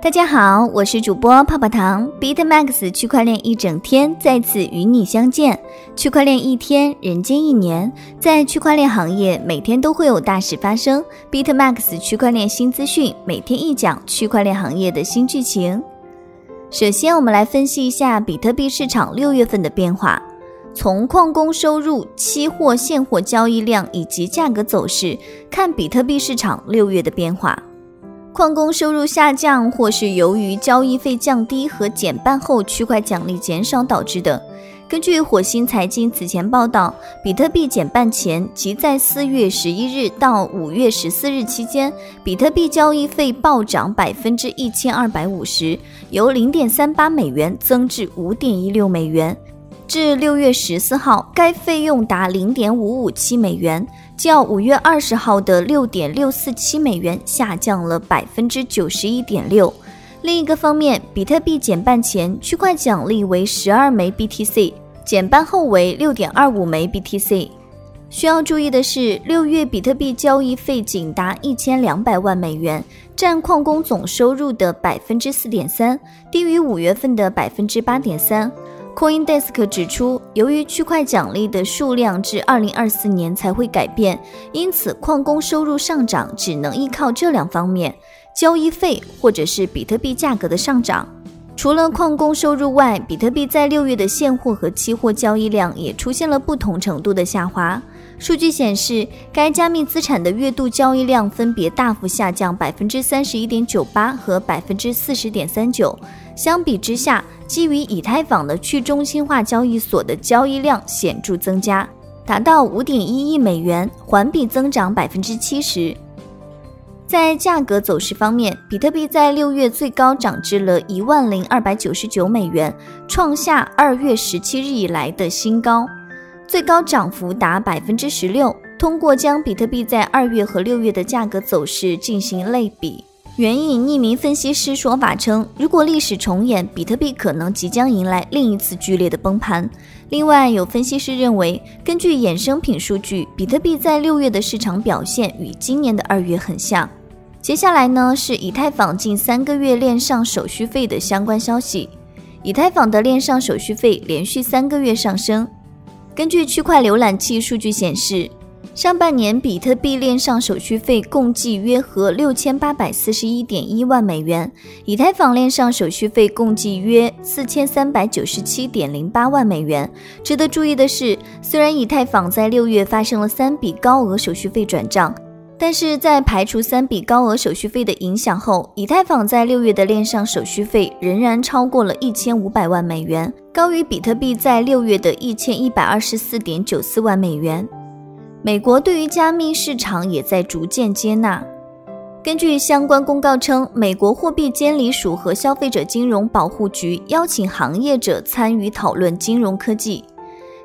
大家好，我是主播泡泡糖，BitMax 区块链一整天再次与你相见。区块链一天，人间一年，在区块链行业，每天都会有大事发生。BitMax 区块链新资讯，每天一讲区块链行业的新剧情。首先，我们来分析一下比特币市场六月份的变化。从矿工收入、期货、现货交易量以及价格走势看，比特币市场六月的变化。矿工收入下降，或是由于交易费降低和减半后区块奖励减少导致的。根据火星财经此前报道，比特币减半前即在四月十一日到五月十四日期间，比特币交易费暴涨百分之一千二百五十，由零点三八美元增至五点一六美元。至六月十四号，该费用达零点五五七美元。较五月二十号的六点六四七美元下降了百分之九十一点六。另一个方面，比特币减半前区块奖励为十二枚 BTC，减半后为六点二五枚 BTC。需要注意的是，六月比特币交易费仅达一千两百万美元，占矿工总收入的百分之四点三，低于五月份的百分之八点三。CoinDesk 指出，由于区块奖励的数量至二零二四年才会改变，因此矿工收入上涨只能依靠这两方面：交易费或者是比特币价格的上涨。除了矿工收入外，比特币在六月的现货和期货交易量也出现了不同程度的下滑。数据显示，该加密资产的月度交易量分别大幅下降百分之三十一点九八和百分之四十点三九。相比之下，基于以太坊的去中心化交易所的交易量显著增加，达到五点一亿美元，环比增长百分之七十。在价格走势方面，比特币在六月最高涨至了一万零二百九十九美元，创下二月十七日以来的新高。最高涨幅达百分之十六。通过将比特币在二月和六月的价格走势进行类比，援引匿名分析师说法称，如果历史重演，比特币可能即将迎来另一次剧烈的崩盘。另外，有分析师认为，根据衍生品数据，比特币在六月的市场表现与今年的二月很像。接下来呢，是以太坊近三个月链上手续费的相关消息。以太坊的链上手续费连续三个月上升。根据区块浏览器数据显示，上半年比特币链上手续费共计约合六千八百四十一点一万美元，以太坊链上手续费共计约四千三百九十七点零八万美元。值得注意的是，虽然以太坊在六月发生了三笔高额手续费转账。但是在排除三笔高额手续费的影响后，以太坊在六月的链上手续费仍然超过了一千五百万美元，高于比特币在六月的一千一百二十四点九四万美元。美国对于加密市场也在逐渐接纳。根据相关公告称，美国货币监理署和消费者金融保护局邀请行业者参与讨论金融科技。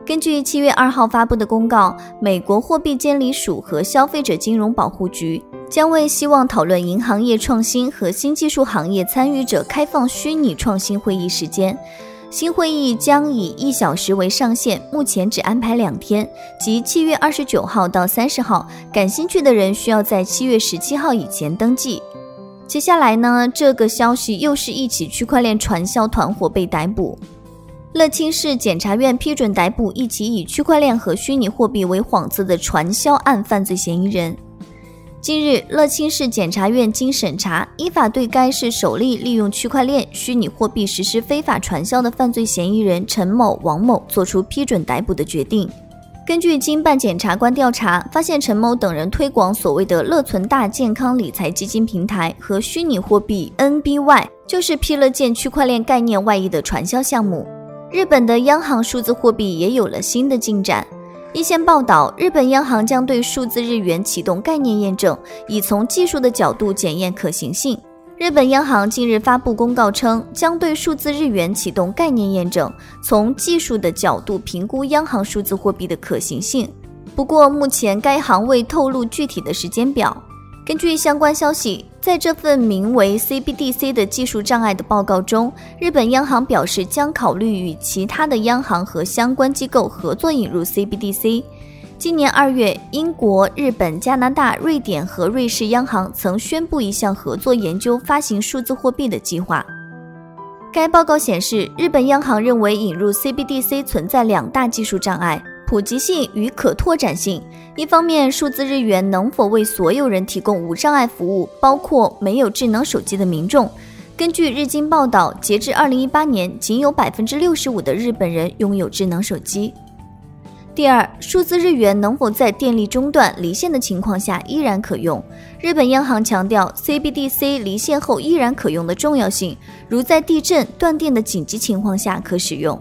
根据七月二号发布的公告，美国货币监理署和消费者金融保护局将为希望讨论银行业创新和新技术行业参与者开放虚拟创新会议时间。新会议将以一小时为上限，目前只安排两天，即七月二十九号到三十号。感兴趣的人需要在七月十七号以前登记。接下来呢？这个消息又是一起区块链传销团伙被逮捕。乐清市检察院批准逮捕一起以区块链和虚拟货币为幌子的传销案犯罪嫌疑人。近日，乐清市检察院经审查，依法对该市首例利用区块链、虚拟货币实施非法传销的犯罪嫌疑人陈某、王某作出批准逮捕的决定。根据经办检察官调查，发现陈某等人推广所谓的乐存大健康理财基金平台和虚拟货币 NBY，就是披了件区块链概念外衣的传销项目。日本的央行数字货币也有了新的进展。一线报道，日本央行将对数字日元启动概念验证，以从技术的角度检验可行性。日本央行近日发布公告称，将对数字日元启动概念验证，从技术的角度评估央行数字货币的可行性。不过，目前该行未透露具体的时间表。根据相关消息，在这份名为 CBDC 的技术障碍的报告中，日本央行表示将考虑与其他的央行和相关机构合作引入 CBDC。今年二月，英国、日本、加拿大、瑞典和瑞士央行曾宣布一项合作研究发行数字货币的计划。该报告显示，日本央行认为引入 CBDC 存在两大技术障碍：普及性与可拓展性。一方面，数字日元能否为所有人提供无障碍服务，包括没有智能手机的民众？根据日经报道，截至2018年，仅有65%的日本人拥有智能手机。第二，数字日元能否在电力中断、离线的情况下依然可用？日本央行强调 CBDC 离线后依然可用的重要性，如在地震、断电的紧急情况下可使用。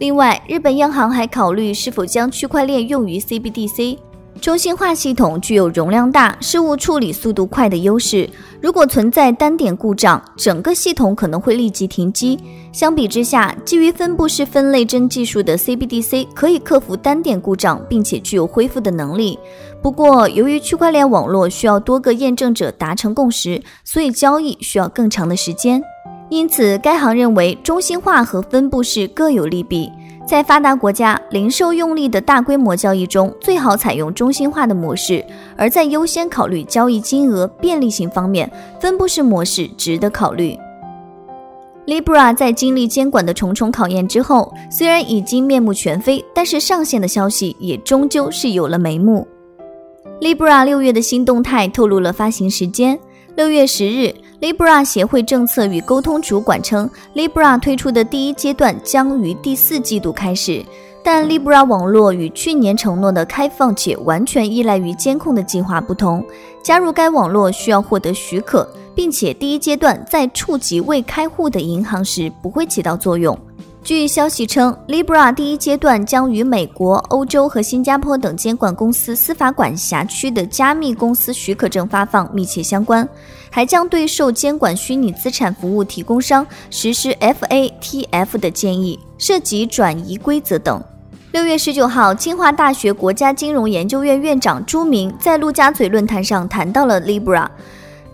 另外，日本央行还考虑是否将区块链用于 CBDC。中心化系统具有容量大、事务处理速度快的优势。如果存在单点故障，整个系统可能会立即停机。相比之下，基于分布式分类帧技术的 CBDC 可以克服单点故障，并且具有恢复的能力。不过，由于区块链网络需要多个验证者达成共识，所以交易需要更长的时间。因此，该行认为中心化和分布式各有利弊。在发达国家，零售用力的大规模交易中，最好采用中心化的模式；而在优先考虑交易金额、便利性方面，分布式模式值得考虑。Libra 在经历监管的重重考验之后，虽然已经面目全非，但是上线的消息也终究是有了眉目。Libra 六月的新动态透露了发行时间：六月十日。Libra 协会政策与沟通主管称，Libra 推出的第一阶段将于第四季度开始，但 Libra 网络与去年承诺的开放且完全依赖于监控的计划不同。加入该网络需要获得许可，并且第一阶段在触及未开户的银行时不会起到作用。据消息称，Libra 第一阶段将与美国、欧洲和新加坡等监管公司司法管辖区的加密公司许可证发放密切相关，还将对受监管虚拟资产服务提供商实施 FATF 的建议，涉及转移规则等。六月十九号，清华大学国家金融研究院院长朱明在陆家嘴论坛上谈到了 Libra。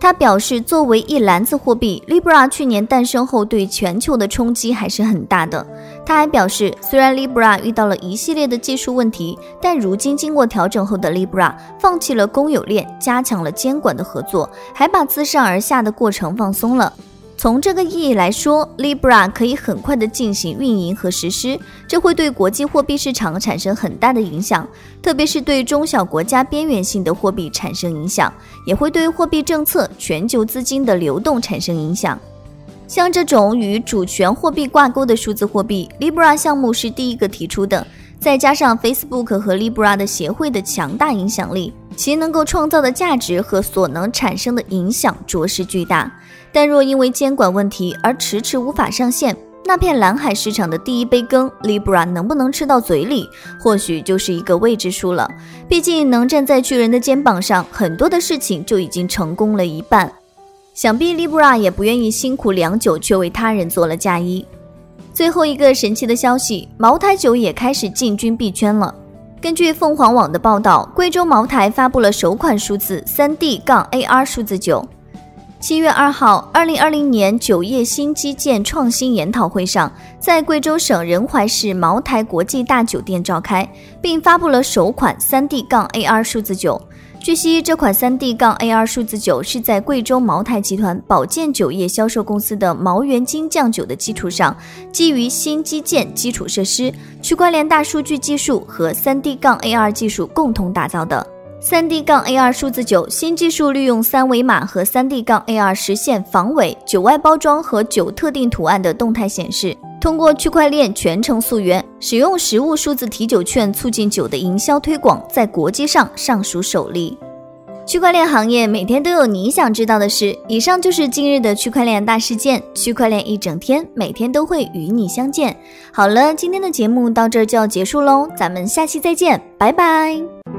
他表示，作为一篮子货币，Libra 去年诞生后对全球的冲击还是很大的。他还表示，虽然 Libra 遇到了一系列的技术问题，但如今经过调整后的 Libra 放弃了公有链，加强了监管的合作，还把自上而下的过程放松了。从这个意义来说，Libra 可以很快的进行运营和实施，这会对国际货币市场产生很大的影响，特别是对中小国家边缘性的货币产生影响，也会对货币政策、全球资金的流动产生影响。像这种与主权货币挂钩的数字货币，Libra 项目是第一个提出的，再加上 Facebook 和 Libra 的协会的强大影响力，其能够创造的价值和所能产生的影响着实巨大。但若因为监管问题而迟迟无法上线，那片蓝海市场的第一杯羹，Libra 能不能吃到嘴里，或许就是一个未知数了。毕竟能站在巨人的肩膀上，很多的事情就已经成功了一半。想必 Libra 也不愿意辛苦良久，却为他人做了嫁衣。最后一个神奇的消息，茅台酒也开始进军币圈了。根据凤凰网的报道，贵州茅台发布了首款数字三 D 杠 AR 数字酒。七月二号，二零二零年酒业新基建创新研讨会上，在贵州省仁怀市茅台国际大酒店召开，并发布了首款三 D 杠 AR 数字酒。据悉，这款三 D 杠 AR 数字酒是在贵州茅台集团保健酒业销售公司的茅原金酱酒的基础上，基于新基建基础设施、区块链大数据技术和三 D 杠 AR 技术共同打造的。三 D 杠 AR 数字酒新技术利用三维码和三 D 杠 AR 实现防伪、酒外包装和酒特定图案的动态显示。通过区块链全程溯源，使用实物数字提酒券促进酒的营销推广，在国际上尚属首例。区块链行业每天都有你想知道的事。以上就是今日的区块链大事件。区块链一整天，每天都会与你相见。好了，今天的节目到这儿就要结束喽，咱们下期再见，拜拜。